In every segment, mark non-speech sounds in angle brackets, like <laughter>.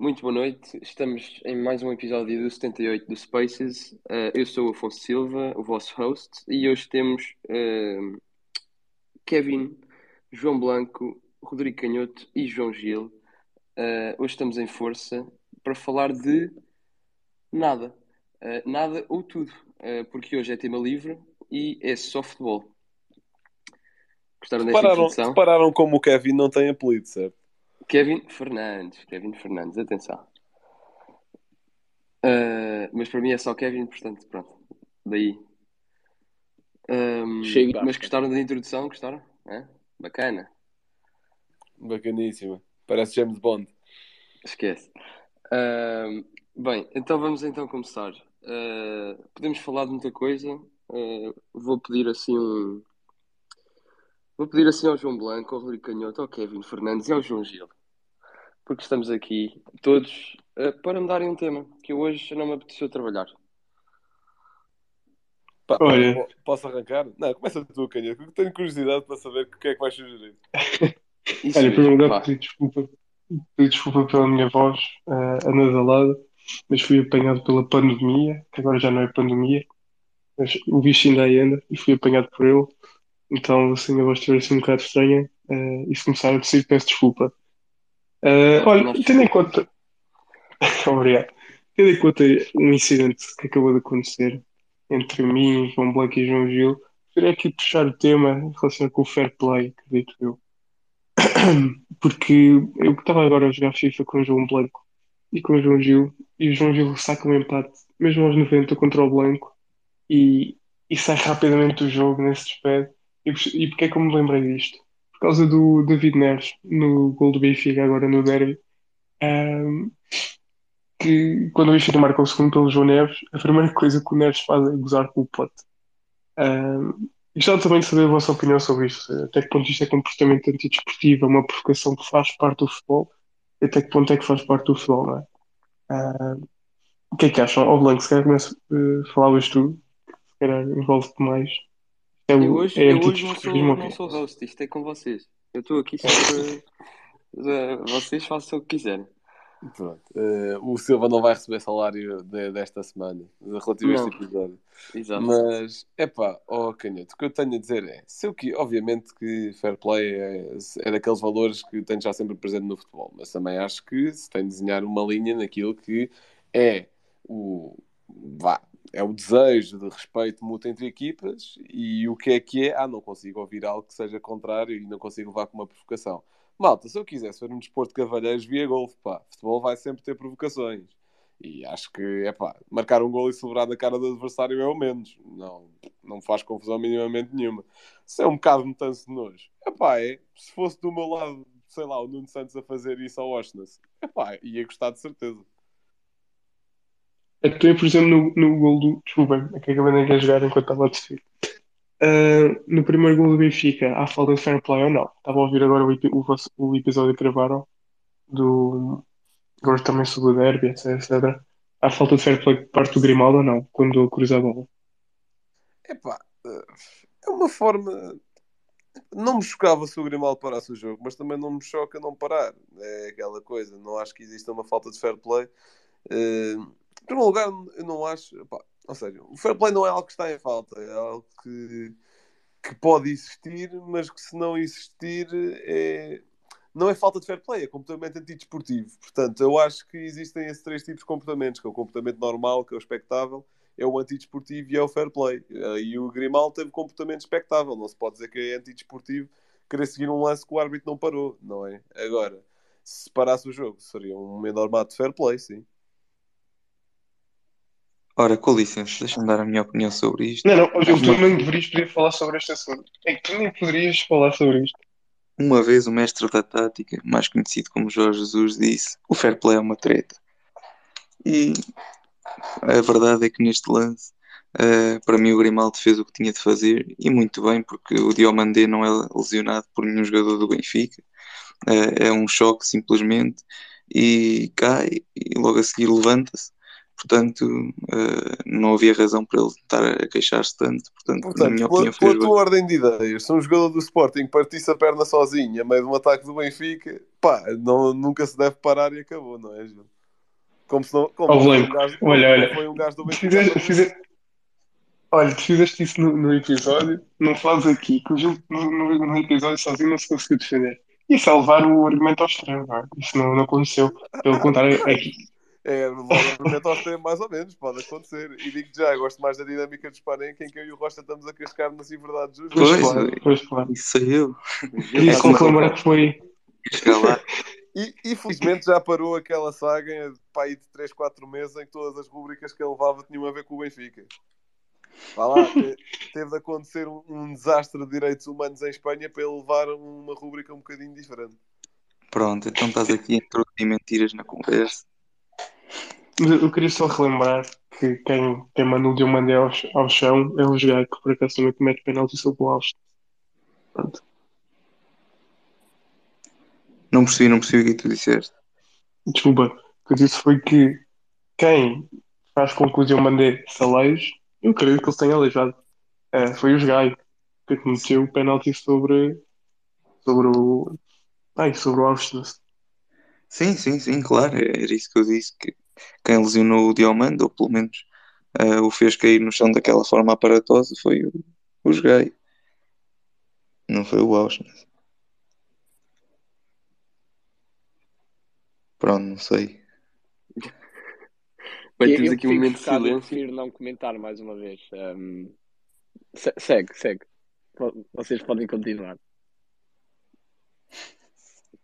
Muito boa noite. Estamos em mais um episódio do 78 do Spaces. Uh, eu sou o Afonso Silva, o vosso host, e hoje temos uh, Kevin, João Blanco, Rodrigo Canhoto e João Gil. Uh, hoje estamos em força para falar de nada. nada ou tudo, porque hoje é tema livre e é softball. Gostaram dessa introdução? Repararam como o Kevin não tem apelido, certo? Kevin Fernandes, Kevin Fernandes, atenção. Uh, mas para mim é só Kevin, portanto, pronto. Daí. Um, mas gostaram da introdução? Gostaram? É? Bacana. Bacaníssima. Parece James Bond. Esquece. Uh, bem, então vamos então começar. Uh, podemos falar de muita coisa. Uh, vou pedir assim um. Vou pedir assim ao João Blanco, ao Rodrigo Canhoto, ao Kevin Fernandes e ao João Gil porque estamos aqui todos uh, para me darem um tema que hoje não me apeteceu trabalhar. Pá, Olha. Posso arrancar? Não, começa tu, Canha, porque tenho curiosidade para saber o que é que vais sugerir. <laughs> Olha, em primeiro lugar, pedir desculpa, pedir desculpa pela minha voz uh, anasalada, mas fui apanhado pela pandemia, que agora já não é pandemia, mas o bicho ainda aí anda, e fui apanhado por ele. Então, assim, a voz estiver assim um bocado estranha, uh, e se começar a decidir, peço desculpa. Uh, olha, tendo em conta. <laughs> Obrigado. Tendo em conta um incidente que acabou de acontecer entre mim, João Blanco e João Gil, gostaria aqui puxar o tema relacionado com o fair play, acredito eu. <coughs> Porque eu estava agora a jogar FIFA com o João Blanco e com o João Gil, e o João Gil saca um empate, mesmo aos 90 contra o Blanco, e, e sai rapidamente do jogo nesse despede. E, e porque é que eu me lembrei disto? Por causa do David Neres no gol do Benfica, agora no Derby. Um, que quando o Benfica marca o segundo pelo João Neves, a primeira coisa que o Neres faz é gozar com o pote. Um, gostava também de saber a vossa opinião sobre isto. Até que ponto isto é comportamento antidesportivo, é uma provocação que faz parte do futebol, até que ponto é que faz parte do futebol, não é? Um, o que é que acham? Ó Blanco, se calhar começo, uh, falavas tu, se calhar envolve-te mais. É eu hoje, é eu hoje não, sou, não sou host, isto é com vocês. Eu estou aqui só para. vocês façam o que quiserem. Pronto. Uh, o Silva não vai receber salário de, desta semana, relativo a este episódio. Exato. Mas, é pá, oh Canhoto, o que eu tenho a dizer é: se eu que, obviamente, que fair play é, é daqueles valores que tenho já sempre presente no futebol, mas também acho que se tem de desenhar uma linha naquilo que é o. Vá, é o desejo de respeito mútuo entre equipas e o que é que é? Ah, não consigo ouvir algo que seja contrário e não consigo levar com uma provocação. Malta, se eu quisesse ver um desporto de cavalheiros via golfe, pá, futebol vai sempre ter provocações. E acho que, é pá, marcar um gol e celebrar na cara do adversário é o menos. Não, não faz confusão minimamente nenhuma. Se é um bocado metança de nojo, é pá, é. Se fosse do meu lado, sei lá, o Nuno Santos a fazer isso ao Oshness, é pá, ia gostar de certeza. Atuei, por exemplo, no, no gol do. Desculpa, é que acabei de jogar enquanto estava a decidir. Uh, no primeiro gol do Benfica, há falta de fair play ou não? Estava a ouvir agora o, o, o episódio que gravaram do. Agora também sobre o derby, etc, etc. Há falta de fair play por parte do Grimaldo ou não? Quando cruza a bola? Epá, é uma forma. Não me chocava se o Grimaldo parasse o jogo, mas também não me choca não parar. É aquela coisa. Não acho que exista uma falta de fair play. Uh primeiro lugar, eu não acho. Pá, ou seja, o fair play não é algo que está em falta, é algo que, que pode existir, mas que se não existir é, não é falta de fair play, é comportamento antidesportivo. Portanto, eu acho que existem esses três tipos de comportamentos, que é o comportamento normal, que é o expectável, é o antidesportivo e é o fair play. E o Grimal teve comportamento expectável, não se pode dizer que é antidesportivo querer seguir um lance que o árbitro não parou, não é? Agora, se parasse o jogo, seria um menor mato de fair play, sim. Ora, com licença, deixa-me dar a minha opinião sobre isto. Não, não, hoje tu nem deverias poder falar sobre este assunto. É que tu nem poderias falar sobre isto. Uma vez o mestre da tática, mais conhecido como Jorge Jesus, disse: o fair play é uma treta. E a verdade é que neste lance, uh, para mim, o Grimaldo fez o que tinha de fazer e muito bem, porque o Diomandé não é lesionado por nenhum jogador do Benfica. Uh, é um choque simplesmente e cai e logo a seguir levanta-se portanto uh, não havia razão para ele estar a queixar-se tanto. Portanto, portanto, na minha opinião, pela, pela tua ordem de ideias, se um jogador do Sporting partisse a perna sozinho a meio de um ataque do Benfica, pá, não, nunca se deve parar e acabou, não é, Gil? Como se não, como oh, foi, um gajo, olha, olha, foi um gajo do Benfica. Fizer, fizer, olha, tu fizeste isso no, no, episódio, não fazes aqui, que o Gil no, no, no episódio sozinho não se conseguiu defender. Isso é levar o argumento ao extremo, não é? Isso não, não aconteceu. Pelo contrário, é que. É, levar o argumento ao extremo, mais ou menos, pode acontecer. E digo já, gosto mais da dinâmica do Spanenka em que eu e o Rocha estamos a cascar-nos em verdade justa. Pois, pois, claro, pois, claro. Isso sou eu. Queria lembrar que foi. E, e felizmente já parou aquela saga para aí de 3, 4 meses em que todas as rubricas que ele levava tinham a ver com o Benfica. Vá lá, teve de acontecer um, um, desastre de direitos humanos em Espanha para ele levar uma rubrica um bocadinho diferente. Pronto, então estás aqui a introduzir mentiras na conversa. Mas eu queria só relembrar que quem, quem mandou de mandei ao, ao chão é o Jogai, que por acaso também comete penalti sobre o Alves. Pronto. Não percebi, não percebi o que tu disseste. Desculpa, o que eu disse foi que quem faz com que o Diogo Mandé se aleije, eu acredito que ele tenha aleijado, é, foi o Jogai, que cometeu o penalti sobre, sobre o. Ai, sobre o Alves. Sim, sim, sim, claro, era isso que eu disse, que quem lesionou o Diomando, ou pelo menos uh, o fez cair no chão daquela forma aparatosa, foi o, o Jogai. Não foi o Auschwitz. Pronto, não sei. Bem, temos aqui um momento de silêncio. prefiro não comentar mais uma vez. Um, segue, segue. Vocês podem continuar.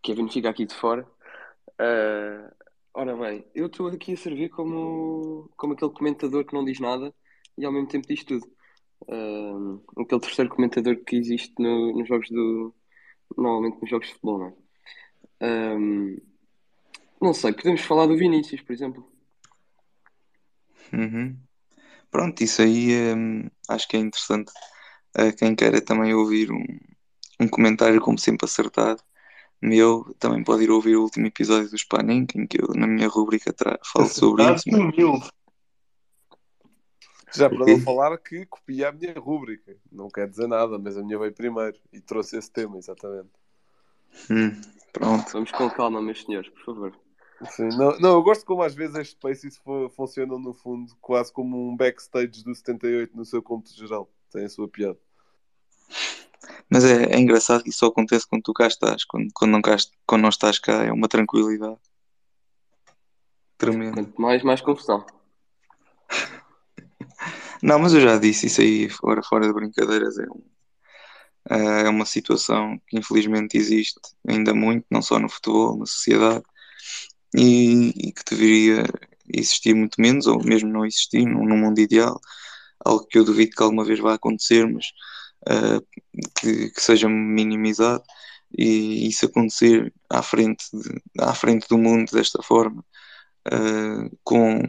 Kevin fica aqui de fora. Uh, ora bem, eu estou aqui a servir como, como aquele comentador que não diz nada e ao mesmo tempo diz tudo. Uh, aquele terceiro comentador que existe no, nos jogos do. Normalmente nos jogos de futebol, não é? Um, não sei, podemos falar do Vinícius, por exemplo. Uhum. Pronto, isso aí hum, acho que é interessante. Uh, quem queira também ouvir um, um comentário, como sempre, acertado, meu, também pode ir ouvir o último episódio do Spanning, em que eu, na minha rubrica, falo sobre isso. Já para não falar que copia a minha rúbrica. Não quer dizer nada, mas a minha veio primeiro e trouxe esse tema, exatamente. Hum, pronto. Vamos com calma, meus senhores, por favor. Sim, não, não, eu gosto como às vezes as Spaces funcionam no fundo quase como um backstage do 78 no seu cômputo geral. Tem a sua piada. Mas é, é engraçado que isso só acontece quando tu cá estás. Quando, quando, não, cá, quando não estás cá é uma tranquilidade. Tremendo. Quanto mais, mais confusão. <laughs> não, mas eu já disse isso aí fora, fora de brincadeiras. É, um, é uma situação que infelizmente existe ainda muito, não só no futebol, na sociedade e, e, que deveria existir muito menos, ou mesmo não existir num, num, mundo ideal, algo que eu duvido que alguma vez vá acontecer, mas uh, que, que, seja minimizado e isso acontecer à frente, de, à frente do mundo desta forma, uh, com,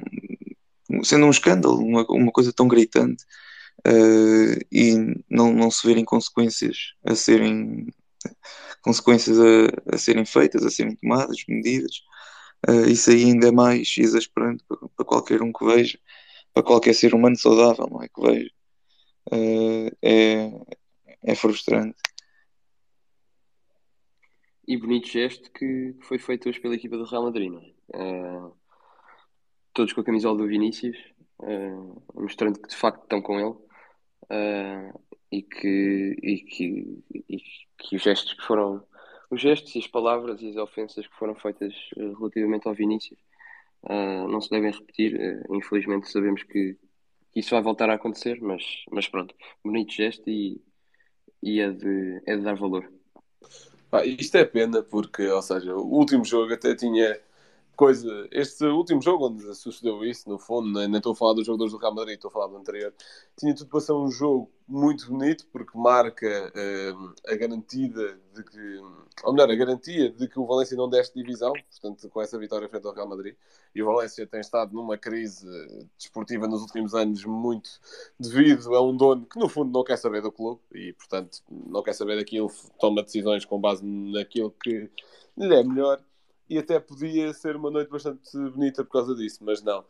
sendo um escândalo, uma, uma coisa tão gritante. Uh, e não, não se verem consequências a serem consequências a, a serem feitas, a serem tomadas, medidas, uh, isso aí ainda é mais exasperante para, para, qualquer um que veja, para qualquer ser humano saudável, não é? Que veja. Uh, é, é frustrante. E bonito gesto que, foi feito hoje pela equipa do Real Madrid, não é? Uh, todos com a camisola do Vinícius, uh, mostrando que de facto estão com ele uh, e, que, e, que, e que os gestos que foram os gestos e as palavras e as ofensas que foram feitas uh, relativamente ao Vinícius não se devem repetir. Infelizmente sabemos que, isso vai voltar a acontecer, mas, mas pronto, bonito gesto e, e é, de, é de dar valor. Ah, isto é pena porque, ou seja, o último jogo até tinha coisa. Este último jogo onde sucedeu isso, no fundo, nem, nem estou a falar dos jogadores do Real Madrid, estou a falar do anterior, tinha tudo para ser um jogo muito bonito porque marca uh, a garantida de que, ou melhor, a garantia de que o Valência não deste divisão, portanto, com essa vitória frente ao Real Madrid. E o Valência tem estado numa crise desportiva nos últimos anos muito devido a um dono que, no fundo, não quer saber do clube e, portanto, não quer saber daquilo, toma decisões com base naquilo que lhe é melhor e até podia ser uma noite bastante bonita por causa disso, mas não.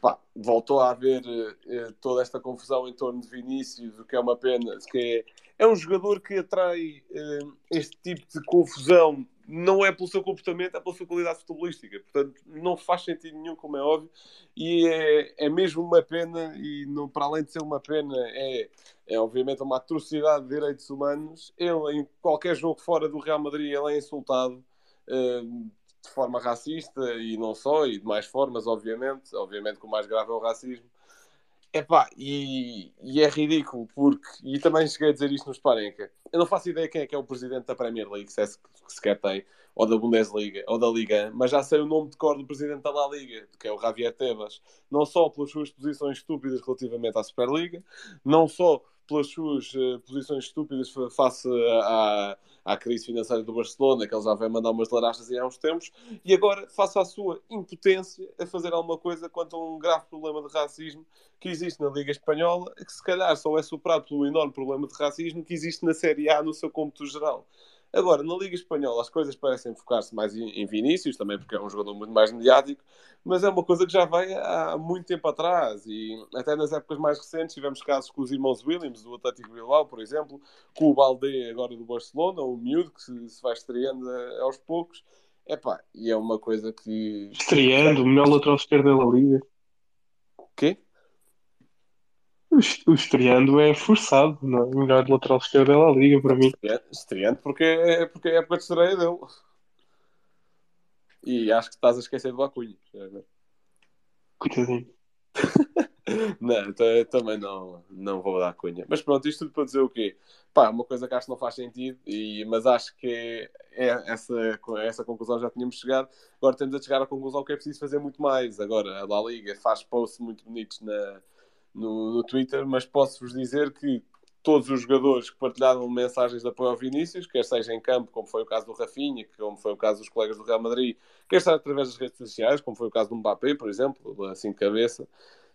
pá, voltou a haver uh, toda esta confusão em torno de Vinícius, o que é uma pena, que é, é um jogador que atrai uh, este tipo de confusão, não é pelo seu comportamento, é pela sua qualidade futebolística. Portanto, não faz sentido nenhum, como é óbvio, e é, é mesmo uma pena, e não, para além de ser uma pena, é, é obviamente uma atrocidade de direitos humanos. Ele, em qualquer jogo fora do Real Madrid, ele é insultado. De forma racista e não só, e de mais formas, obviamente. Obviamente que o mais grave é o racismo. Epá, e, e é ridículo, porque, e também cheguei a dizer isto no Sparenca, eu não faço ideia quem é que é o presidente da Premier League, se é que sequer tem, ou da Bundesliga, ou da Liga, mas já sei o nome de cor do presidente da La Liga, que é o Javier Tebas, não só pelas suas posições estúpidas relativamente à Superliga, não só pelas suas uh, posições estúpidas face à, à crise financeira do Barcelona, que ele já vai mandar umas larachas há uns tempos, e agora face à sua impotência a fazer alguma coisa quanto a um grave problema de racismo que existe na Liga Espanhola, que se calhar só é superado pelo enorme problema de racismo que existe na Série A no seu cômputo geral. Agora, na Liga Espanhola, as coisas parecem focar-se mais em, Vinícius, também porque é um jogador muito mais mediático, mas é uma coisa que já vem há muito tempo atrás e até nas épocas mais recentes tivemos casos com os irmãos Williams, do Atlético Bilbao, por exemplo, com o Balde agora do Barcelona, o miúdo que se, se vai estreando aos poucos. Epá, e é uma coisa que. Estreando, o melhor lateral esquerdo da Liga. O quê? O estreando é forçado, não é? O melhor lateral esquerdo da Liga para mim. Estreando porque é, porque é a época de estreia dele. E acho que estás a esquecer do Acunha. Coitadinho. <laughs> não, também não, não vou dar cunha. Mas pronto, isto tudo para dizer o quê? Pá, uma coisa que acho que não faz sentido, e, mas acho que é, é essa, essa conclusão já tínhamos chegado. Agora temos a chegar à conclusão que é preciso fazer muito mais. Agora, a La Liga faz posts muito bonitos na, no, no Twitter, mas posso-vos dizer que todos os jogadores que partilharam mensagens de apoio ao Vinícius, quer seja em campo, como foi o caso do Rafinha, como foi o caso dos colegas do Real Madrid, quer seja através das redes sociais, como foi o caso do Mbappé, por exemplo, assim de cabeça,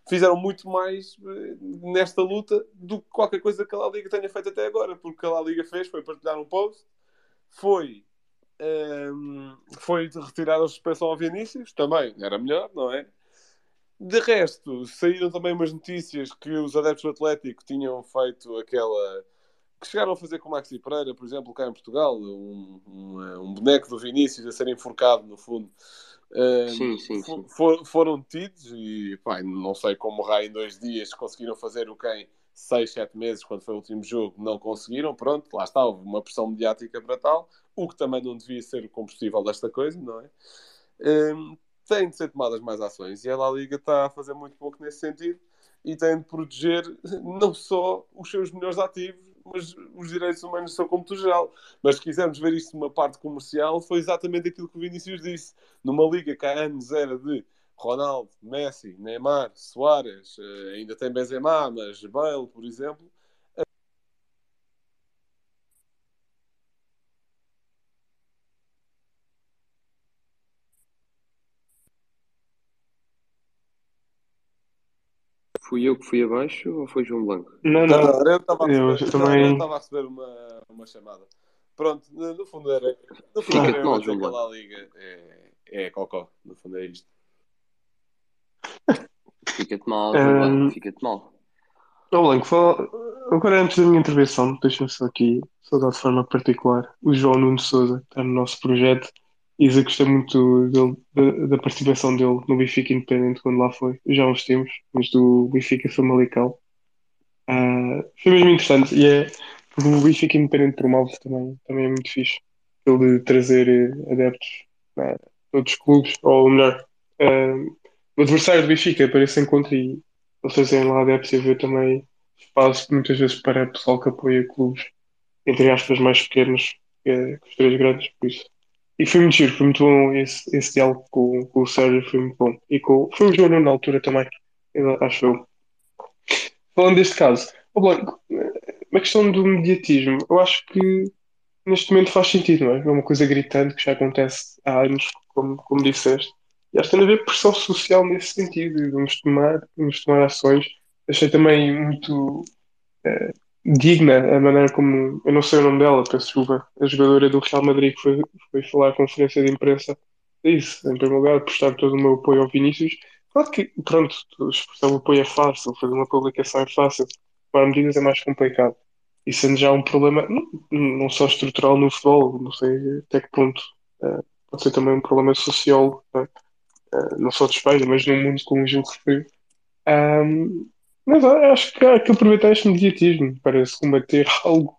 fizeram muito mais eh, nesta luta do que qualquer coisa que a La Liga tenha feito até agora, porque o que a La Liga fez foi partilhar um post, foi, um, ehm, foi retirar a suspensão ao Vinícius, também era melhor, não é? De resto, saíram também umas notícias que os adeptos do Atlético tinham feito aquela. que chegaram a fazer com o Maxi Pereira, por exemplo, cá em Portugal, um, um, um boneco do Vinícius a ser enforcado, no fundo. sim, sim, sim. For, foram detidos e pá, não sei como raio em dois dias conseguiram fazer o que em 6, 7 meses, quando foi o último jogo, não conseguiram. Pronto, lá está, houve uma pressão mediática para tal, o que também não devia ser o combustível desta coisa, não é? Um, têm de ser tomadas mais ações e a La Liga está a fazer muito pouco nesse sentido e tem de proteger não só os seus melhores ativos, mas os direitos humanos são como geral. Mas se quisermos ver isto numa parte comercial, foi exatamente aquilo que o Vinícius disse. Numa liga que há anos era de Ronaldo, Messi, Neymar, Soares, eh, ainda tem Benzema, mas Bale, por exemplo, Fui eu que fui abaixo ou foi João Blanco? Não, não, não eu estava a receber, eu também... estava a receber uma, uma chamada. Pronto, no fundo era. No fundo Fica era mal, João Blanco. Liga é, é cocó, no fundo é isto. Fica-te mal, um... fica-te mal. Ó Blanco, fala... agora antes da minha intervenção, deixa-me só aqui saudar de forma particular o João Nuno Souza, que está no nosso projeto Isa gostei muito dele, da, da, participação dele no Benfica Independente quando lá foi, já há uns tempos, mas do Benfica Famalicão. Uh, foi mesmo interessante e é o Benfica Independente promove também, também é muito fixe. Ele de trazer eh, adeptos a uh, todos os clubes, ou melhor, uh, o adversário do Benfica para esse encontro e eles fazerem lá adeptos e ver também espaço muitas vezes para pessoal que apoia clubes, entre aspas, mais pequenos que, que os três grandes, por isso e foi muito giro, foi muito bom esse, esse diálogo com, com o Sérgio, foi muito bom. E com, foi o João na altura também, acho eu. Falando deste caso, oh, Blanco, uma questão do mediatismo, eu acho que neste momento faz sentido, não é? É uma coisa gritante que já acontece há anos, como, como disseste. E acho que tem a haver pressão social nesse sentido, nos tomar, nos tomar ações. Achei também muito eh, digna a maneira como. Eu não sei o nome dela, peço desculpa. A jogadora do Real Madrid que foi, foi falar à conferência de imprensa. Isso, em primeiro lugar, prestar todo o meu apoio ao Vinícius. Claro que, pronto, expressar o apoio é fácil, fazer uma publicação é fácil, tomar medidas é mais complicado. E sendo já um problema, não, não só estrutural no futebol, não sei até que ponto, uh, pode ser também um problema social, uh, não só de Espanha, mas no mundo como o Gil referiu. Mas acho que há que aproveitar este mediatismo para se combater algo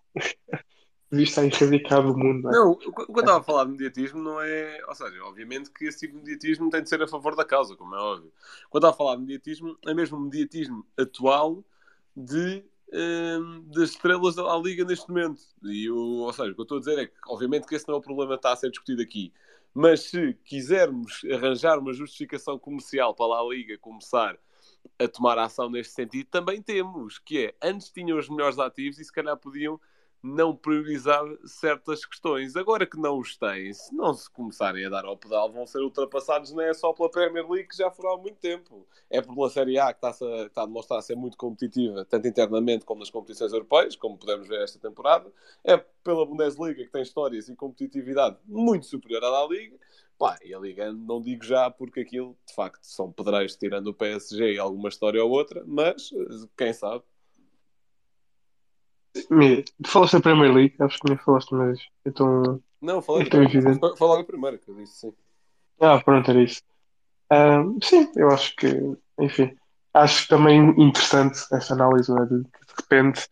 visto a erradicar do mundo. É? Não, quando estava a falar de mediatismo, não é. Ou seja, obviamente que esse tipo de mediatismo tem de ser a favor da causa, como é óbvio. Quando estava a falar de mediatismo, é mesmo mediatismo atual de, um, das estrelas da Liga neste momento. E o, ou seja, o que eu estou a dizer é que, obviamente, que esse não é o problema que está a ser discutido aqui. Mas se quisermos arranjar uma justificação comercial para a Liga começar a tomar ação neste sentido, também temos, que é, antes tinham os melhores ativos e se calhar podiam não priorizar certas questões. Agora que não os têm, se não se começarem a dar ao pedal, vão ser ultrapassados não é só pela Premier League, que já foram há muito tempo. É pela Série A, que está a, está a demonstrar ser muito competitiva, tanto internamente como nas competições europeias, como podemos ver esta temporada. É pela Bundesliga, que tem histórias e competitividade muito superior à da Liga. Pá, e a Liga não digo já porque aquilo, de facto, são pedreiros tirando o PSG e alguma história ou outra, mas quem sabe. Tu falaste da Premier League, acho que me falaste, mas então. Não, falei. Logo a primeira que eu disse, sim. Ah, pronto, era isso. Um, sim, eu acho que, enfim, acho também interessante essa análise, é? de, de repente,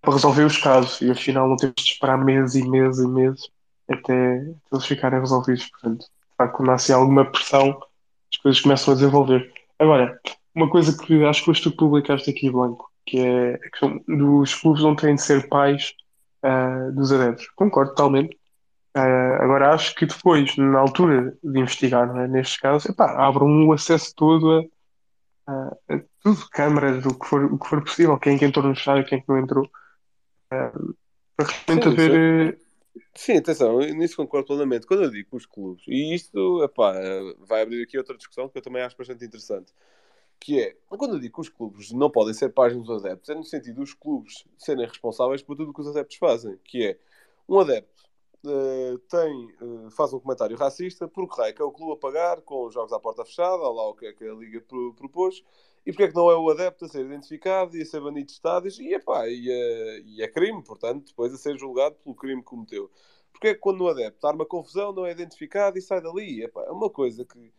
para resolver os casos, e afinal não temos de esperar meses e meses e meses até, eles ficarem resolvidos. Portanto, quando há assim, alguma pressão, as coisas começam a desenvolver. Agora, uma coisa que acho que foste tu publicaste aqui, Blanco, que é a questão dos clubes não têm de ser pais uh, dos adeptos. Concordo totalmente. Uh, agora acho que depois, na altura de investigar, é? nestes casos, epá, abram um acesso todo a, a, a, tudo, câmaras, o que for, o que for possível, quem, quem entrou no estádio, quem não entrou, uh, para realmente sim, haver. Sim, atenção, nisso concordo plenamente. Quando eu digo os clubes, e isto epá, vai abrir aqui outra discussão que eu também acho bastante interessante que é, quando eu digo que os clubes não podem ser páginas dos adeptos, é no sentido dos clubes serem responsáveis por tudo o que os adeptos fazem, que é, um adepto uh, tem, uh, faz um comentário racista, porque raio que é o clube a pagar com os jogos à porta fechada, lá o que é que a Liga pro, propôs, e porque é que não é o adepto a ser identificado e a ser banido de estádios, e, epá, e, é, e é crime, portanto, depois a ser julgado pelo crime que cometeu. Porque é que quando o adepto arma confusão, não é identificado e sai dali? Epá, é uma coisa que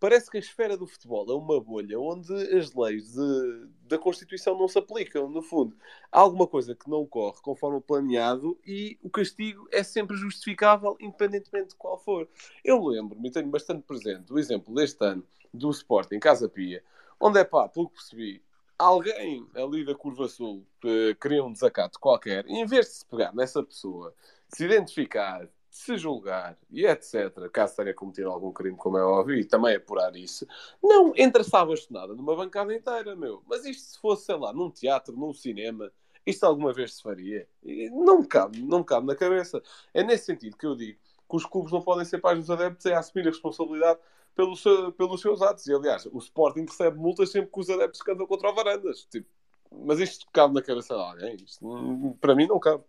parece que a esfera do futebol é uma bolha onde as leis de, da Constituição não se aplicam, no fundo. Há alguma coisa que não corre conforme planeado e o castigo é sempre justificável, independentemente de qual for. Eu lembro-me tenho bastante presente o exemplo deste ano do Sporting Casa Pia, onde é pá, pelo que percebi, alguém ali da Curva Sul que queria um desacato qualquer, e em vez de se pegar nessa pessoa, se identificar, se julgar e etc., caso tenha cometido algum crime, como é óbvio, e também apurar isso, não entra-se à bastonada numa bancada inteira, meu. Mas isto se fosse, sei lá, num teatro, num cinema, isto alguma vez se faria? E não me cabe, não me cabe na cabeça. É nesse sentido que eu digo que os clubes não podem ser pais dos adeptos, é assumir a responsabilidade pelo seu, pelos seus atos. E aliás, o Sporting recebe multas sempre que os adeptos cantam contra o Varandas. Tipo, mas isto cabe na cabeça de alguém? Isto, para mim não cabe.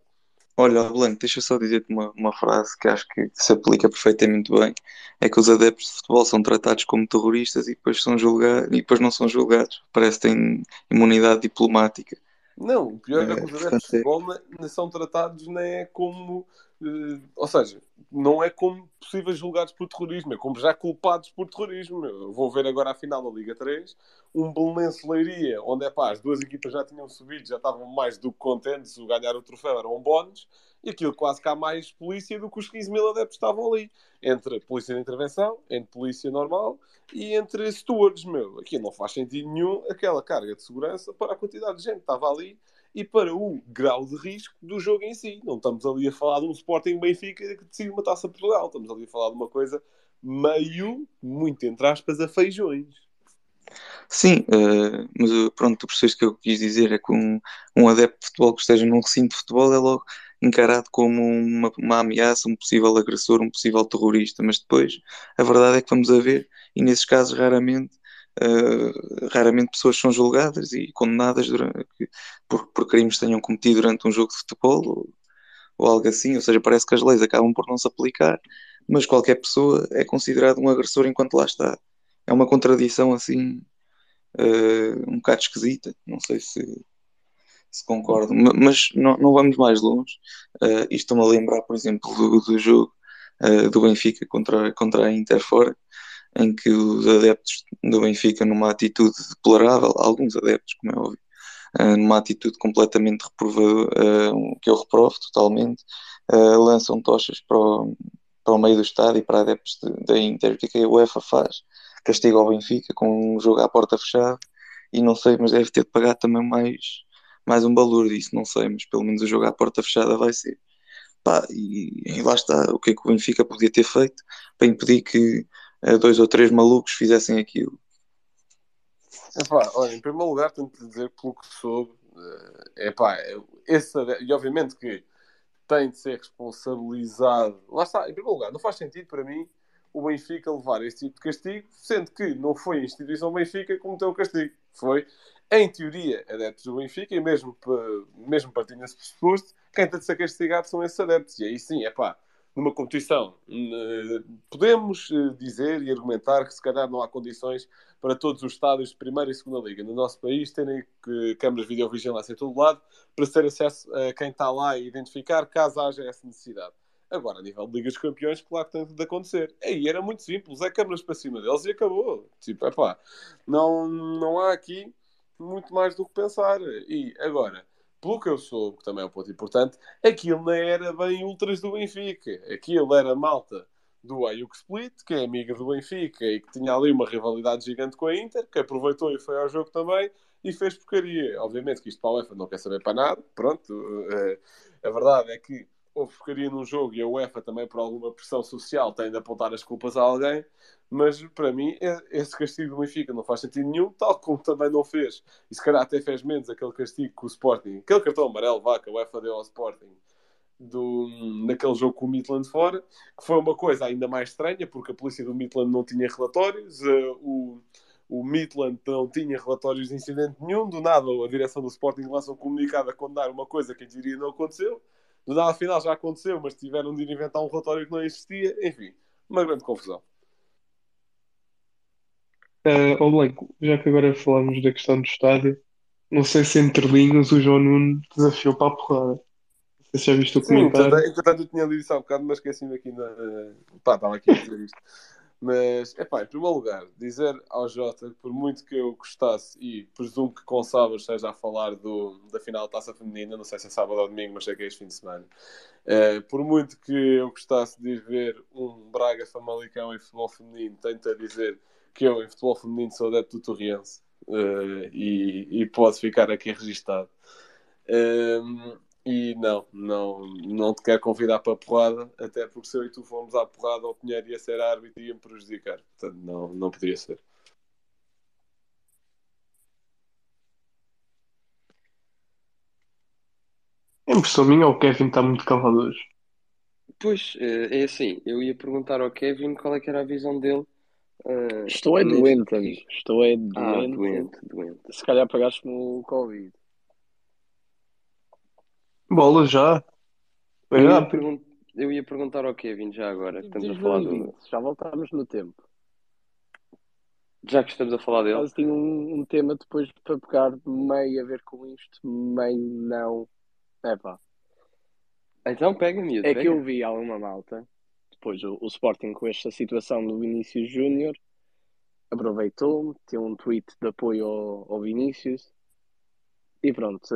Olha, Blanco, deixa eu só dizer-te uma, uma frase que acho que se aplica perfeitamente bem. É que os adeptos de futebol são tratados como terroristas e depois, são julgados, e depois não são julgados. Parece que têm imunidade diplomática. Não, o pior é, é que os adeptos de futebol não são tratados nem é como. Uh, ou seja, não é como possíveis julgados por terrorismo, é como já culpados por terrorismo. Eu vou ver agora a final da Liga 3, um Belenense Leiria, onde é pá, as duas equipas já tinham subido, já estavam mais do que contentes, o ganhar o troféu era um bónus, e aquilo quase que há mais polícia do que os 15 mil adeptos estavam ali. Entre polícia de intervenção, entre polícia normal e entre stewards, meu. Aqui não faz sentido nenhum aquela carga de segurança para a quantidade de gente que estava ali e para o grau de risco do jogo em si. Não estamos ali a falar de um Sporting Benfica que decide uma taça Portugal. Estamos ali a falar de uma coisa meio, muito entre aspas, a feijões. Sim, uh, mas eh, pronto, tu percebes que eu quis dizer é que um, um adepto de futebol que esteja num recinto de futebol é logo encarado como uma, uma ameaça, um possível agressor, um possível terrorista, mas depois a verdade é que vamos a ver, e nesses casos raramente Uh, raramente pessoas são julgadas e condenadas durante, por, por crimes que tenham cometido durante um jogo de futebol ou, ou, algo assim, ou seja, parece que as leis acabam por não se aplicar, mas qualquer pessoa é considerada um agressor enquanto lá está. é uma contradição assim uh, um bocado esquisita. Não sei se, se concordo, mas não, não vamos mais longe. Uh, isto me a lembrar, por exemplo, do, do jogo uh, do Benfica contra, contra a Inter fora, em que os adeptos do Benfica, numa atitude deplorável, alguns adeptos, como é óbvio, uh, numa atitude completamente reprovada, que eu reprovo totalmente, lançam tochas para o, para o meio do estádio e para adeptos da Inter. O que é que a UEFA faz? Castiga o Benfica com um jogo à porta fechada e não sei, mas deve ter de pagar também mais, mais um valor disso, não sei, mas pelo menos o jogo à porta fechada vai ser. Pá, e, e, lá está, o que é que o Benfica podia ter feito para impedir que dois ou três malucos fizessem aquilo? Epá, olha, em primeiro lugar, tenho que dizer pelo que soube, uh, epá, esse, e obviamente que tem de ser responsabilizado. Lá está, em primeiro lugar, não faz sentido para mim o Benfica levar este tipo de castigo, sendo que não foi a instituição Benfica que cometeu o castigo. Foi, em teoria, adeptos do Benfica, e mesmo, mesmo partindo esse pressuposto, quem tem de ser castigado são esses adeptos. E aí sim, é pá, numa competição, podemos eh, dizer e argumentar que se calhar não há condições para todos os estádios de primeira e segunda liga no nosso país terem câmaras de videovigilância em todo lado para ter acesso a quem está lá e identificar caso haja essa necessidade. Agora, a nível de Ligas de Campeões, claro que tem de acontecer. Aí era muito simples, é câmaras para cima deles e acabou. Tipo, é pá, não, não há aqui muito mais do que pensar. E agora, pelo que eu soube, que também é um ponto importante, aquilo não era bem ultras do Benfica. Aquilo era malta do Ayuk Split, que é amiga do Benfica e que tinha ali uma rivalidade gigante com a Inter, que aproveitou e foi ao jogo também e fez porcaria. Obviamente que isto para a UEFA não quer saber para nada, pronto. Uh, a verdade é que houve porcaria num jogo e a UEFA também, por alguma pressão social, tem de apontar as culpas a alguém, mas para mim é, esse castigo do Benfica não faz sentido nenhum, tal como também não fez, e se calhar até fez menos aquele castigo com o Sporting, aquele cartão amarelo, vá, que a UEFA deu ao Sporting. Do, naquele jogo com o Midland fora, que foi uma coisa ainda mais estranha, porque a polícia do Midland não tinha relatórios, uh, o, o Midland não tinha relatórios de incidente nenhum, do nada a direção do Sporting lança um comunicado a condenar uma coisa que em teoria não aconteceu, no nada final já aconteceu, mas tiveram de inventar um relatório que não existia. Enfim, uma grande confusão. Uh, oh Blanco, já que agora falamos da questão do estádio, não sei se entre linhas o João Nuno desafiou para a porrada. Não sei se já viste o Sim, comentário. Entretanto, eu tinha lido isso há um bocado, mas esqueci-me aqui na. Pá, estava aqui a dizer isto. Mas, é pá, em primeiro lugar, dizer ao Jota que por muito que eu gostasse, e presumo que com sábado esteja a falar do, da final da taça feminina, não sei se é sábado ou domingo, mas sei que é este fim de semana. Uh, por muito que eu gostasse de ver um Braga Famalicão em futebol feminino, tento a dizer que eu em futebol feminino sou adepto do Torriense uh, e, e posso ficar aqui registado. Uh, e não, não, não te quero convidar para a porrada, até porque se eu e tu fomos à porrada, o Pinheiro ia ser árbitro e ia me prejudicar. Portanto, não, não poderia ser. A impressão minha, o Kevin está muito calado hoje. Pois, eh, é assim, eu ia perguntar ao Kevin qual é que era a visão dele. Uh, Estou é doente, amigo. Estou é doente. Ah, doente, doente. Se calhar pagaste-me o Covid. Bola já. Eu ia, pergun- eu ia perguntar ao Kevin já agora, que estamos a falar do... Já voltámos no tempo. Já que estamos a falar dele. Mas tinha um, um tema depois para pegar meio a ver com isto, meio não. É pá. Então pega, miúdo. É pega. que eu vi alguma malta, depois o, o Sporting com esta situação do Vinícius Júnior, aproveitou, tem um tweet de apoio ao, ao Vinícius e pronto,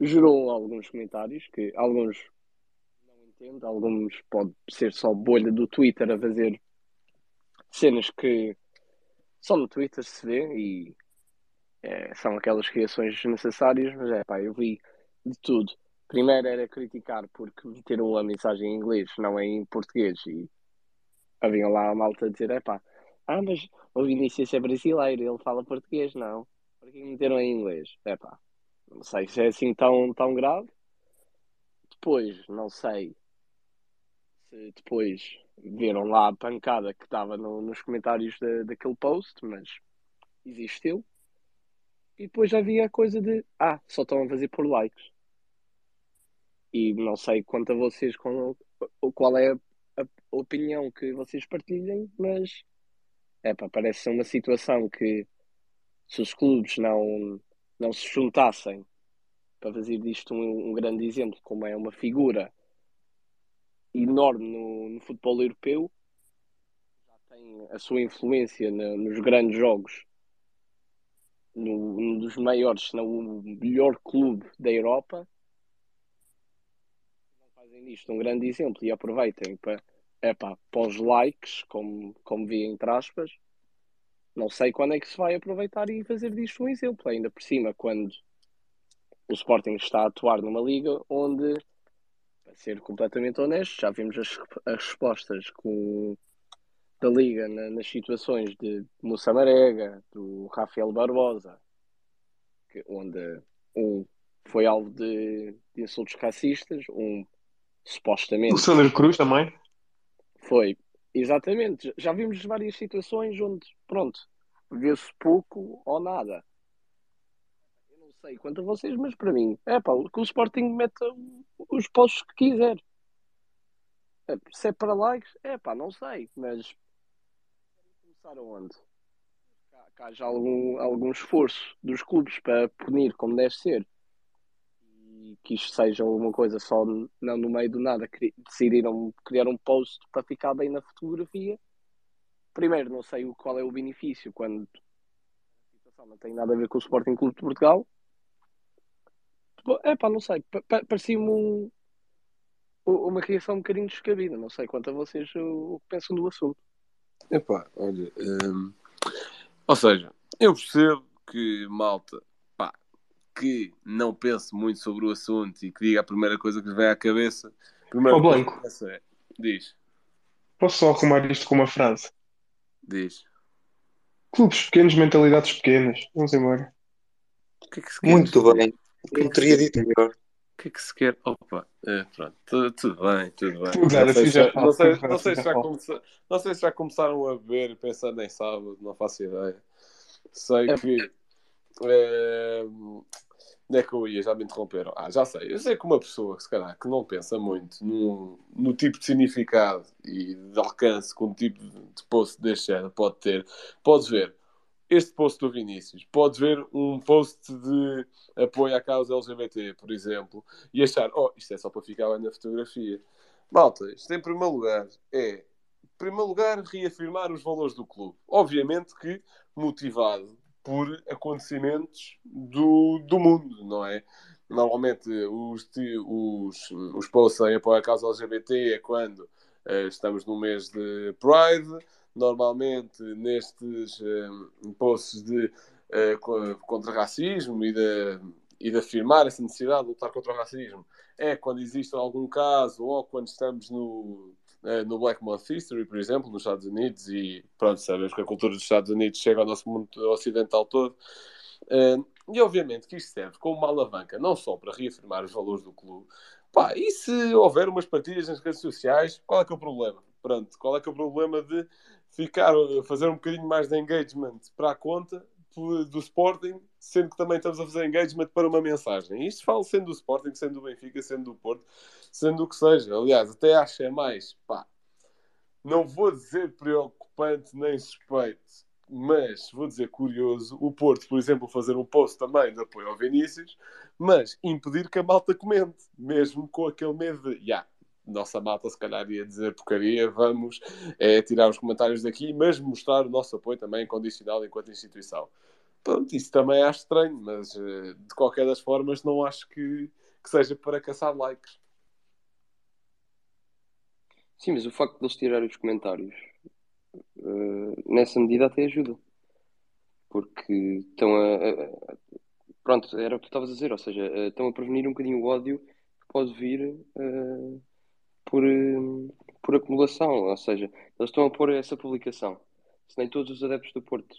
gerou alguns comentários que alguns não entendo, alguns pode ser só bolha do Twitter a fazer cenas que só no Twitter se vê e é, são aquelas criações desnecessárias, mas é pá, eu vi de tudo. Primeiro era criticar porque meteram a mensagem em inglês, não é em português, e havia lá a malta a dizer, é pá, ah, mas o Vinícius é brasileiro, ele fala português, não. Por que meteram em inglês? É pá, não sei se é assim tão, tão grave. Depois, não sei se depois viram lá a pancada que estava no, nos comentários de, daquele post, mas existiu. E depois já havia a coisa de ah, só estão a fazer por likes. E não sei quanto a vocês qual, é a, a opinião que vocês partilhem, mas é parece ser uma situação que se os clubes não, não se juntassem para fazer disto um, um grande exemplo, como é uma figura enorme no, no futebol europeu, já tem a sua influência no, nos grandes jogos, no, um dos maiores, se não o melhor clube da Europa, não fazem disto um grande exemplo e aproveitem para, epá, para os likes, como, como vi entre aspas, não sei quando é que se vai aproveitar e fazer disto um exemplo, ainda por cima, quando o Sporting está a atuar numa liga onde, para ser completamente honesto, já vimos as, as respostas com, da liga na, nas situações de Moussa Marega, do Rafael Barbosa, que, onde um foi alvo de, de insultos racistas, um supostamente. O Sandro Cruz também? Foi, exatamente. Já vimos várias situações onde, pronto, vê-se pouco ou nada sei quanto a vocês, mas para mim, é pá, que o Sporting meta os postos que quiser. É, se é para likes, é pá, não sei, mas começar aonde? Que haja algum, algum esforço dos clubes para punir como deve ser e que isto seja uma coisa só não no meio do nada decidiram criar um post para ficar bem na fotografia primeiro não sei qual é o benefício quando a situação não tem nada a ver com o Sporting Clube de Portugal é pá, não sei. Parecia-me um, uma criação um bocadinho descabida. Não sei quanto a vocês o, o que pensam do assunto. Epá, olha. Hum, ou seja, eu percebo que malta pá, que não pense muito sobre o assunto e que diga a primeira coisa que lhe vem à cabeça. Primeira oh, Blanco. É, diz. Posso só arrumar isto com uma frase? Diz. Clubes pequenos, mentalidades pequenas. Vamos embora. Que é que Muito bem. Não teria dito melhor. O que é que se quer? Opa, é, pronto, tudo, tudo, bem, tudo bem. Não sei, se, não, sei, não, sei se já começaram, não sei se já começaram a beber pensando em sábado, não faço ideia. Sei é. que. É, onde é que eu ia? Já me interromperam. Ah, já sei. Eu sei que uma pessoa que se calhar que não pensa muito no, no tipo de significado e de alcance que um tipo de post deste género pode ter, pode ver este post do Vinícius, pode ver um post de apoio à causa LGBT, por exemplo, e achar, oh, isto é só para ficar bem na fotografia. Malta, isto em primeiro lugar é, em primeiro lugar, reafirmar os valores do clube. Obviamente que motivado por acontecimentos do, do mundo, não é? Normalmente os, os, os posts em apoio à causa LGBT é quando uh, estamos no mês de Pride, normalmente nestes um, eh, posts de uh, contra racismo e de, e de afirmar essa necessidade de lutar contra o racismo é quando existe algum caso ou quando estamos no, uh, no Black Month History, por exemplo, nos Estados Unidos e pronto, sabemos que a cultura dos Estados Unidos chega ao nosso mundo ocidental todo. Uh, e obviamente que isto serve como uma alavanca, não só para reafirmar os valores do clube, pá, e se houver umas partilhas nas redes sociais, qual é que é o problema? Pronto, qual é que é o problema de ficar, fazer um bocadinho mais de engagement para a conta do Sporting, sendo que também estamos a fazer engagement para uma mensagem. Isto falo sendo do Sporting, sendo do Benfica, sendo do Porto, sendo o que seja. Aliás, até acho é mais, pá, não vou dizer preocupante nem suspeito, mas vou dizer curioso, o Porto, por exemplo, fazer um post também de apoio ao Vinícius, mas impedir que a malta comente, mesmo com aquele medo de, já, yeah, nossa malta se calhar ia dizer porcaria, vamos é, tirar os comentários daqui, mas mostrar o nosso apoio também condicional enquanto instituição. Pronto, isso também acho estranho, mas eh, de qualquer das formas não acho que, que seja para caçar likes. Sim, mas o facto de eles tirarem os comentários uh, nessa medida até ajuda. Porque estão a, a, Pronto, era o que tu estavas a dizer, ou seja, uh, estão a prevenir um bocadinho o ódio que pode vir uh, por, eh, por acumulação, ou seja, eles estão a pôr essa publicação. Se nem todos os adeptos do Porto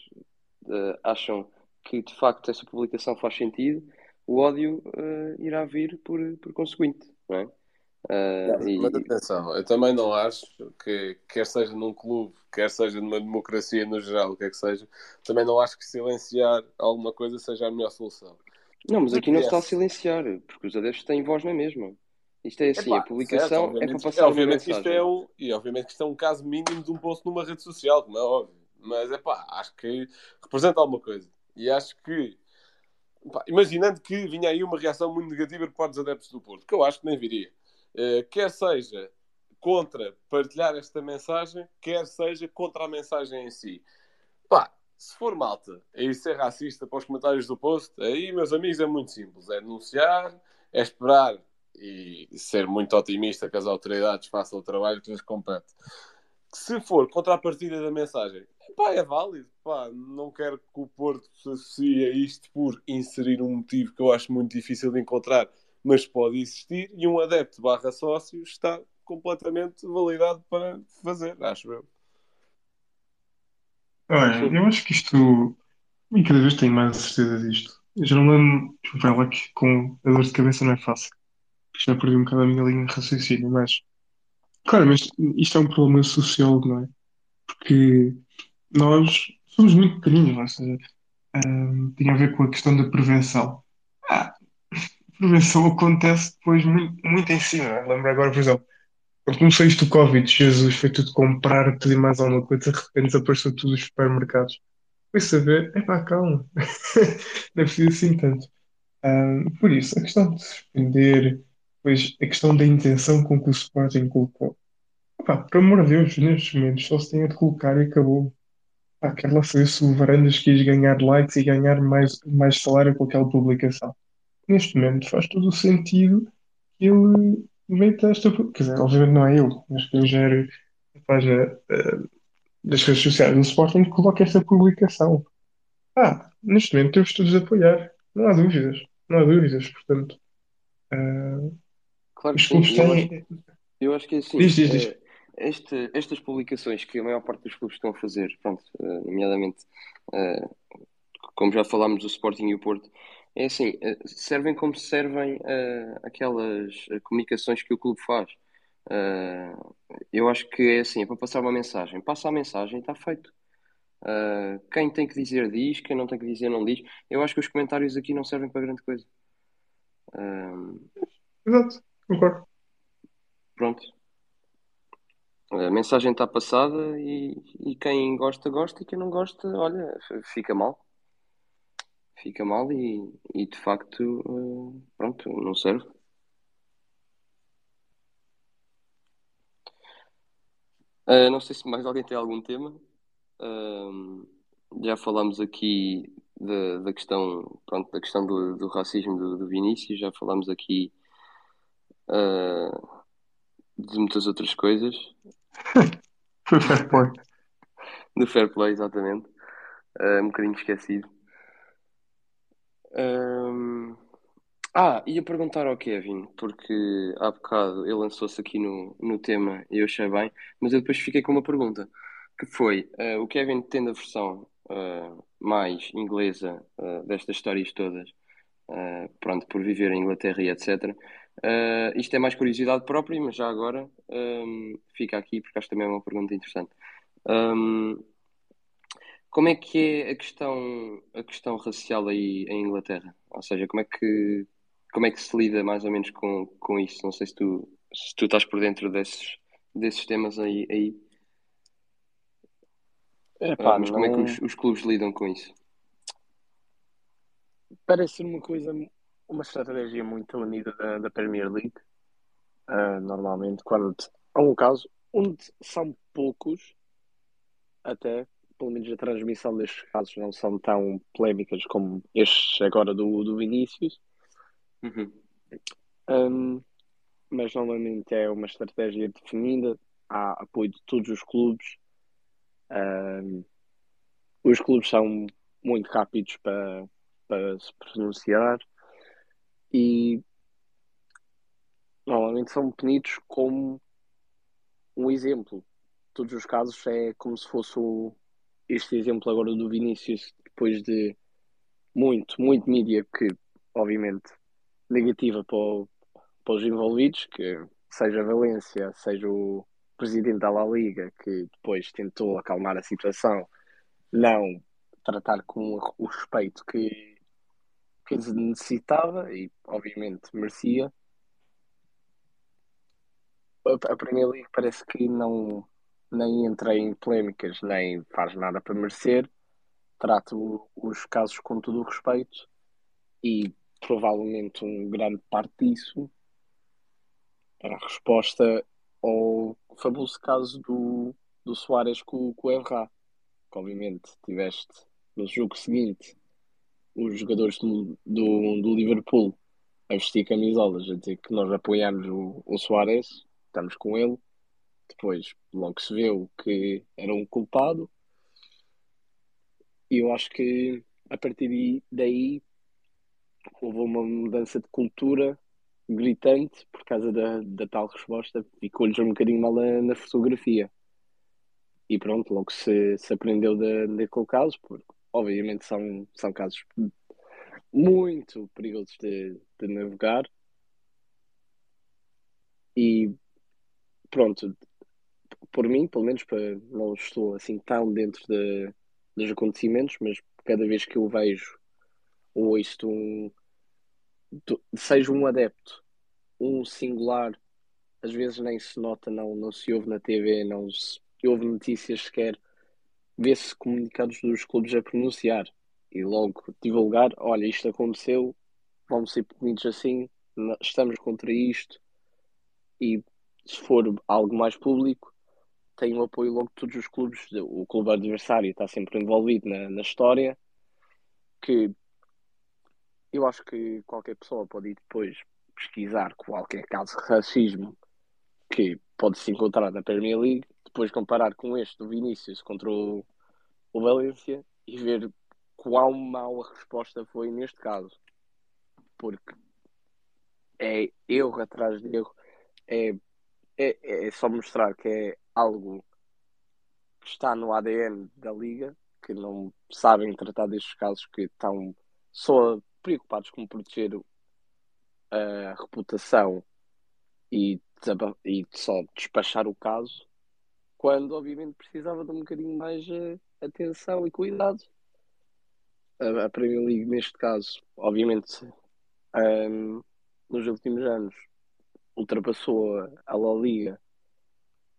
uh, acham que de facto essa publicação faz sentido, o ódio uh, irá vir por, por conseguinte, não é? Uh, e... Mas atenção, eu também não acho que, quer seja num clube, quer seja numa democracia no geral, o que é que seja, também não acho que silenciar alguma coisa seja a melhor solução. Não, mas aqui não se está a silenciar, porque os adeptos têm voz na mesma. Isto é assim, Epá, a publicação certo, é para passar obviamente que isto é um E obviamente que isto é um caso mínimo de um post numa rede social, como é óbvio. Mas é pá, acho que representa alguma coisa. E acho que, pá, imaginando que vinha aí uma reação muito negativa por parte dos adeptos do Porto, que eu acho que nem viria, uh, quer seja contra partilhar esta mensagem, quer seja contra a mensagem em si. Pá, se for malta é ser racista para os comentários do post, aí, meus amigos, é muito simples. É denunciar, é esperar e ser muito otimista que as autoridades façam o trabalho que lhes compete. Se for contra a partida da mensagem, pá, é válido. Pá, não quero que o Porto se associe a isto por inserir um motivo que eu acho muito difícil de encontrar, mas pode existir. E um adepto barra sócio está completamente validado para fazer, acho eu. Olha, eu acho que isto. E cada vez tenho mais certeza disto. Eu já não lembro. Que com a dor de cabeça não é fácil. Já perdi um bocado a minha linha de raciocínio, mas. Claro, mas isto é um problema social, não é? Porque nós somos muito pequeninos, ou seja, um, tem a ver com a questão da prevenção. Ah, prevenção acontece depois muito, muito em cima. É? Lembro agora, por exemplo, quando começou isto do Covid, Jesus foi tudo comprar e mais alguma coisa, de repente desapareceu tudo os supermercados. Foi saber, é pá, calma, <laughs> não é preciso assim tanto. Um, por isso, a questão de suspender, depois a questão da intenção com que o Sporting colocou. Epá, por amor de Deus, nestes momentos só se tem a de colocar e acabou. Pá, quero lá saber se o Varandas quis ganhar likes e ganhar mais, mais salário com aquela publicação. Neste momento faz todo o sentido que ele meta esta. Quer dizer, obviamente não é ele, mas que eu gero a página das redes sociais do Sporting coloca esta publicação. Ah, neste momento temos todos a apoiar. Não há dúvidas. Não há dúvidas, portanto. Uh, claro que sim. Eu acho, eu acho que é assim. Diz, diz, diz. É, este, estas publicações que a maior parte dos clubes estão a fazer, pronto, uh, nomeadamente, uh, como já falámos do Sporting e o Porto, é assim, servem como servem aquelas comunicações que o clube faz. eu acho que é assim, é para passar uma mensagem. Passa a mensagem está feito. quem tem que dizer diz, quem não tem que dizer não diz. Eu acho que os comentários aqui não servem para grande coisa. Exato, concordo. Pronto, a mensagem está passada e, e quem gosta, gosta e quem não gosta, olha, fica mal. Fica mal e, e de facto, eh, pronto, não serve. Uh, não sei se mais alguém tem algum tema. Uh, já falámos aqui da, da questão, pronto, da questão do, do racismo do, do Vinícius, já falámos aqui uh, de muitas outras coisas. <laughs> Foi fair play. Do fair play, exatamente. Uh, um bocadinho esquecido. Um... Ah, ia perguntar ao Kevin, porque há bocado ele lançou-se aqui no, no tema e eu achei bem, mas eu depois fiquei com uma pergunta, que foi, uh, o Kevin tendo a versão uh, mais inglesa destas histórias todas, pronto, por viver em Inglaterra e etc., Uh, isto é mais curiosidade própria, mas já agora um, fica aqui porque acho que também é uma pergunta interessante. Um, como é que é a questão, a questão racial aí em Inglaterra? Ou seja, como é que, como é que se lida mais ou menos com, com isso? Não sei se tu, se tu estás por dentro desses, desses temas aí. aí. Epá, mas como é que os, os clubes lidam com isso? Parece uma coisa uma estratégia muito unida da, da Premier League. Uh, normalmente, quando há um caso onde são poucos, até pelo menos a transmissão destes casos não são tão polémicas como estes agora do, do Vinícius. Uhum. Um, mas normalmente é uma estratégia definida, há apoio de todos os clubes. Um, os clubes são muito rápidos para, para se pronunciar e normalmente são punidos como um exemplo. Todos os casos é como se fosse o, este exemplo agora do Vinícius, depois de muito, muito mídia que, obviamente, negativa para, o, para os envolvidos, que seja a Valência, seja o presidente da La Liga, que depois tentou acalmar a situação, não tratar com o respeito que que necessitava e obviamente merecia. A Premier League parece que não, nem entra em polémicas, nem faz nada para merecer. Trato os casos com todo o respeito e provavelmente um grande parte disso era a resposta ao famoso caso do, do Soares com, com o Evra. Que obviamente tiveste no jogo seguinte os jogadores do, do, do Liverpool a vestir camisolas, a dizer que nós apoiamos o, o Soares, estamos com ele. Depois, logo se viu que era um culpado. E eu acho que a partir daí houve uma mudança de cultura gritante por causa da, da tal resposta. Ficou-lhes um bocadinho mal na, na, fotografia. E pronto, logo se, se aprendeu daquele caso, porque obviamente são, são casos muito perigosos de, de navegar. E pronto, por mim, pelo menos, para, não estou assim tão dentro de, dos acontecimentos, mas cada vez que eu vejo ou ouço um, seja um adepto, um singular, às vezes nem se nota, não, não se ouve na TV, não se ouve notícias sequer, vê-se comunicados dos clubes a pronunciar. E logo divulgar, olha, isto aconteceu, vamos ser punidos assim, estamos contra isto. E se for algo mais público tem o apoio logo de todos os clubes, o clube adversário está sempre envolvido na, na história que eu acho que qualquer pessoa pode ir depois pesquisar qualquer caso de racismo que pode se encontrar na Premier League, depois comparar com este do Vinícius contra o, o Valência e ver quão mal a resposta foi neste caso. Porque é erro atrás de erro. É, é, é só mostrar que é algo que está no ADN da Liga, que não sabem tratar destes casos que estão só preocupados com proteger a reputação e, e só despachar o caso, quando obviamente precisava de um bocadinho mais uh, atenção e cuidado a, Premier League, neste caso, obviamente, um, nos últimos anos, ultrapassou a La Liga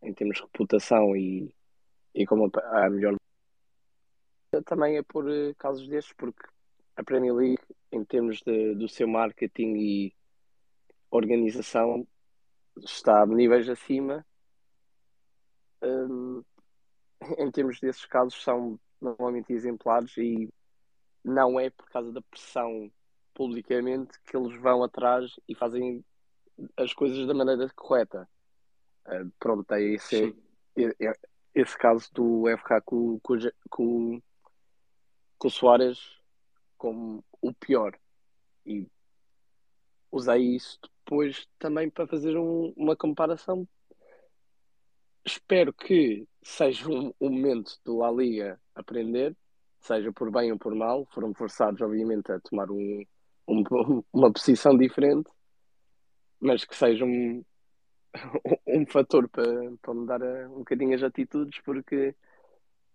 em termos de reputação e, e como a, a melhor. Também é por uh, casos destes, porque a Premier League, em termos de, do seu marketing e organização, está a níveis acima. Um, <laughs> em termos desses casos, são normalmente exemplares e não é por causa da pressão publicamente que eles vão atrás e fazem as coisas da maneira correta. Uh, pronto, é esse, é, é, esse caso do FK com, com, com, com o Soares como o pior. E usei isso depois também para fazer um, uma comparação. Espero que seja um, um momento do La Liga aprender seja por bem ou por mal, foram forçados, obviamente, a tomar um, um, uma posição diferente, mas que seja um, <laughs> um fator para, para mudar um bocadinho as atitudes, porque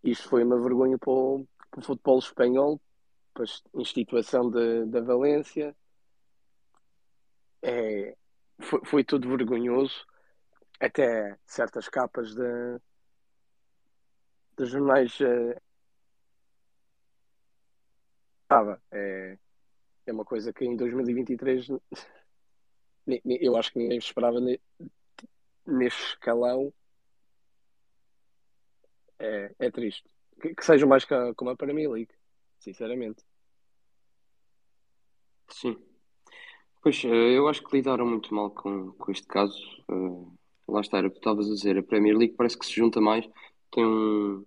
isto foi uma vergonha para o, para o futebol espanhol, para a instituição da Valência. É, foi, foi tudo vergonhoso, até certas capas de, de jornais estava. É, é uma coisa que em 2023 <laughs> eu acho que ninguém esperava neste escalão. É, é triste. Que, que seja mais como a Premier League, sinceramente. Sim. Pois, eh, eu acho que lidaram muito mal com, com este caso. Uh, lá está, era o que estavas a dizer. A Premier League parece que se junta mais. Tem um,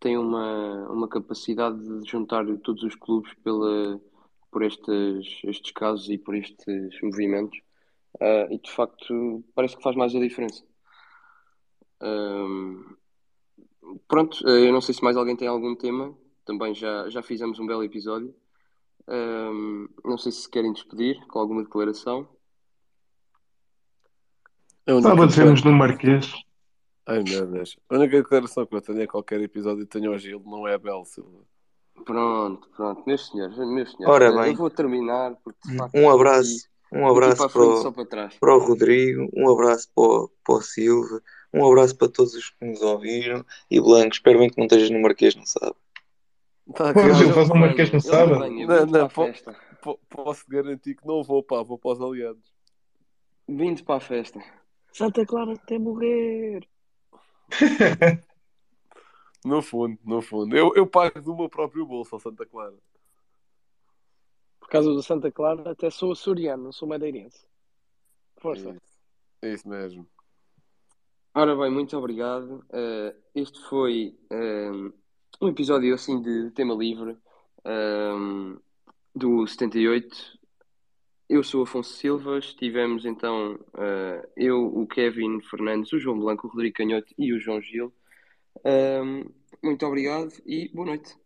tem uma, uma capacidade de juntar todos os clubes pela, por estes, estes casos e por estes movimentos. Uh, e de facto parece que faz mais a diferença. Um, pronto, eu não sei se mais alguém tem algum tema. Também já, já fizemos um belo episódio. Um, não sei se querem despedir com alguma declaração. Estava a dizer-nos no Marquês. Ai meu Deus. A única declaração que eu tenho a qualquer episódio tenho ao Gil não é a Bel Silva. Pronto, pronto, meus senhores, meus senhores. Ora bem. Eu vou terminar porque Um abraço. Um abraço para, o, para, para, o Rodrigo, um abraço para o, para o Silva, um abraço para todos os que nos ouviram. E Blanco, espero bem que não estejas no Marquês, não sabe? Tá, faço um Marquês, não sabe? Não, não, po, posso garantir que não vou, pá, vou para os aliados. Vindo para a festa. Santa Clara até morrer. <laughs> no fundo, no fundo. Eu, eu pago do meu próprio bolso ao Santa Clara. Por causa do Santa Clara, até sou açoriano, não sou madeirense. Força. É isso, é isso mesmo. Ora bem, muito obrigado. Uh, este foi uh, um episódio assim de tema livre um, do 78. Eu sou Afonso Silva, estivemos então uh, eu, o Kevin Fernandes, o João Blanco, o Rodrigo Canhoto e o João Gil. Um, muito obrigado e boa noite.